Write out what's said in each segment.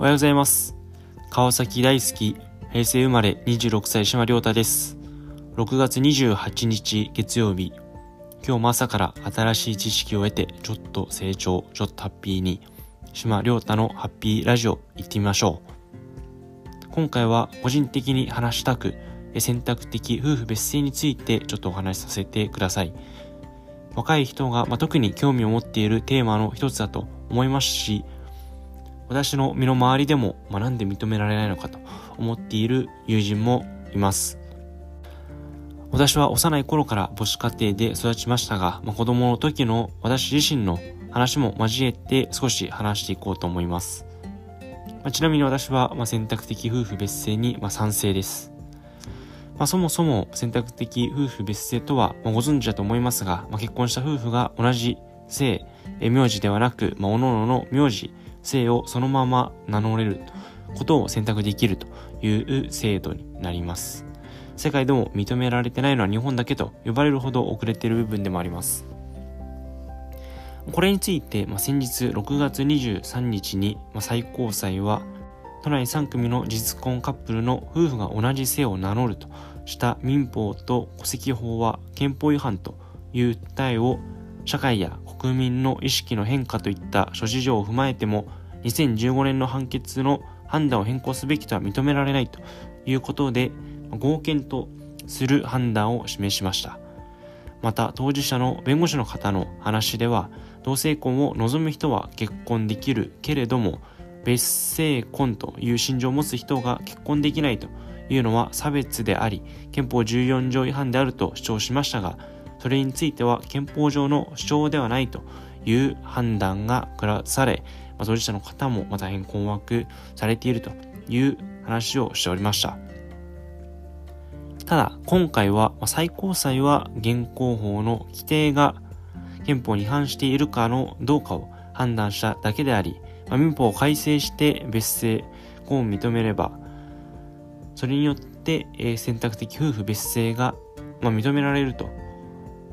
おはようございます。川崎大好き、平成生まれ26歳島亮太です。6月28日月曜日、今日も朝から新しい知識を得て、ちょっと成長、ちょっとハッピーに、島亮太のハッピーラジオ行ってみましょう。今回は個人的に話したく、選択的夫婦別姓についてちょっとお話しさせてください。若い人が、まあ、特に興味を持っているテーマの一つだと思いますし、私の身の回りでも、まあ、なんで認められないのかと思っている友人もいます。私は幼い頃から母子家庭で育ちましたが、まあ、子供の時の私自身の話も交えて少し話していこうと思います。まあ、ちなみに私は、ま選択的夫婦別姓に、ま賛成です。まあ、そもそも選択的夫婦別姓とは、まご存知だと思いますが、まあ、結婚した夫婦が同じ姓、名字ではなく、まあ、各々の名字、姓をそのまま名乗れることを選択できるという制度になります。世界でも認められてないのは日本だけと呼ばれるほど遅れている部分でもあります。これについて、まあ、先日6月23日に、まあ、最高裁は都内3組の実婚カップルの夫婦が同じ姓を名乗るとした民法と戸籍法は憲法違反という訴えを社会や国民の意識の変化といった諸事情を踏まえても2015年の判決の判断を変更すべきとは認められないということで合憲とする判断を示しました。また当事者の弁護士の方の話では同性婚を望む人は結婚できるけれども別姓婚という心情を持つ人が結婚できないというのは差別であり憲法14条違反であると主張しましたがそれについては憲法上の主張ではないという判断が下され、まあ、当事者の方も大変困惑されているという話をしておりました。ただ、今回は、最高裁は現行法の規定が憲法に違反しているかのどうかを判断しただけであり、まあ、民法を改正して別姓を認めれば、それによって、えー、選択的夫婦別姓が、まあ、認められると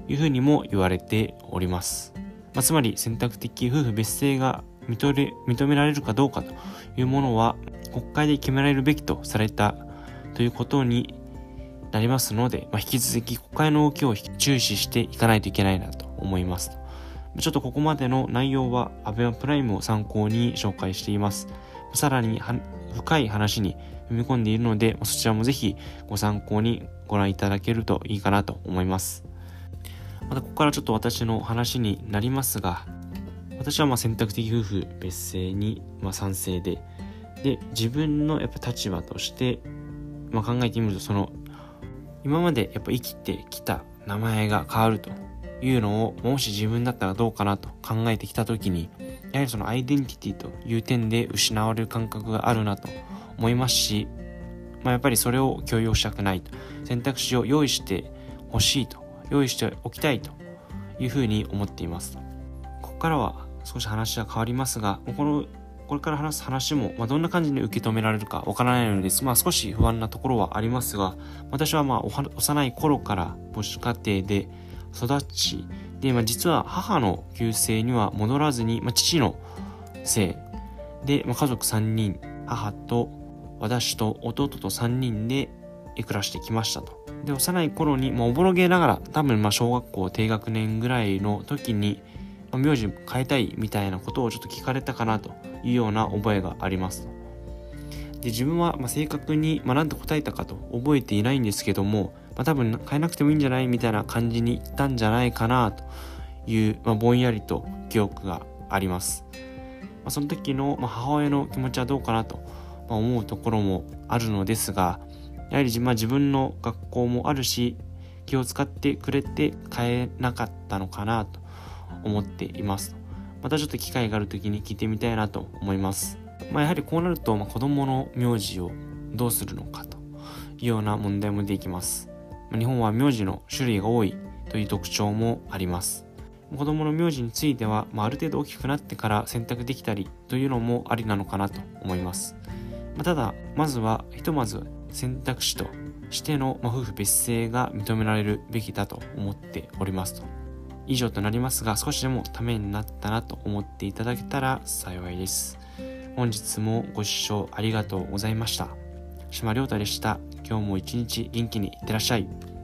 いうふうにも言われております。まあ、つまり選択的夫婦別姓が認め認められるかどうかというものは国会で決められるべきとされたということになりますので、まあ、引き続き国会の動きを注視していかないといけないなと思います。ちょっとここまでの内容は ABEMA プライムを参考に紹介しています。さらに深い話に踏み込んでいるので、そちらもぜひご参考にご覧いただけるといいかなと思います。またここからちょっと私の話になりますが、私はまあ選択的夫婦別姓にまあ賛成で、で、自分のやっぱ立場として、まあ、考えてみると、その、今までやっぱ生きてきた名前が変わるというのを、もし自分だったらどうかなと考えてきたときに、やはりそのアイデンティティという点で失われる感覚があるなと思いますし、まあ、やっぱりそれを許容したくないと。選択肢を用意してほしいと用意しておきたいというふうに思っています。ここからは少し話は変わりますが、このこれから話す話も、まあ、どんな感じに受け止められるかわからないのです。まあ少し不安なところはありますが、私はまあ幼い頃から母子家庭で育ち、で、まあ実は母の旧姓には戻らずに、まあ父の姓で、まあ、家族3人、母と私と弟と3人で暮らしてきましたと。で、幼い頃に、まあ、おぼろげながら、多分、まあ、小学校低学年ぐらいの時に、まあ、名字変えたいみたいなことをちょっと聞かれたかなというような覚えがあります。で、自分は、ま、正確に、まあ、なんて答えたかと覚えていないんですけども、まあ、多分変えなくてもいいんじゃないみたいな感じに言ったんじゃないかなという、まあ、ぼんやりと記憶があります。ま、その時の、ま、母親の気持ちはどうかなと、思うところもあるのですが、やはり、ま、自分の学校もあるし気を使ってくれて変えなかったのかなと思っています。またちょっと機会がある時に聞いてみたいなと思います、まあ、やはりこうなると、まあ、子供の名字をどうするのかというような問題も出てきます、まあ、日本は名字の種類が多いという特徴もあります。子供の名字については、まあ、ある程度大きくなってから選択できたりというのもありなのかなと思います、まあ、ただまずはひとまず選択肢としての、まあ、夫婦別姓が認められるべきだと思っておりますと。以上となりますが、少しでもためになったなと思っていただけたら幸いです。本日もご視聴ありがとうございました。島亮太でした。今日も一日元気にいってらっしゃい。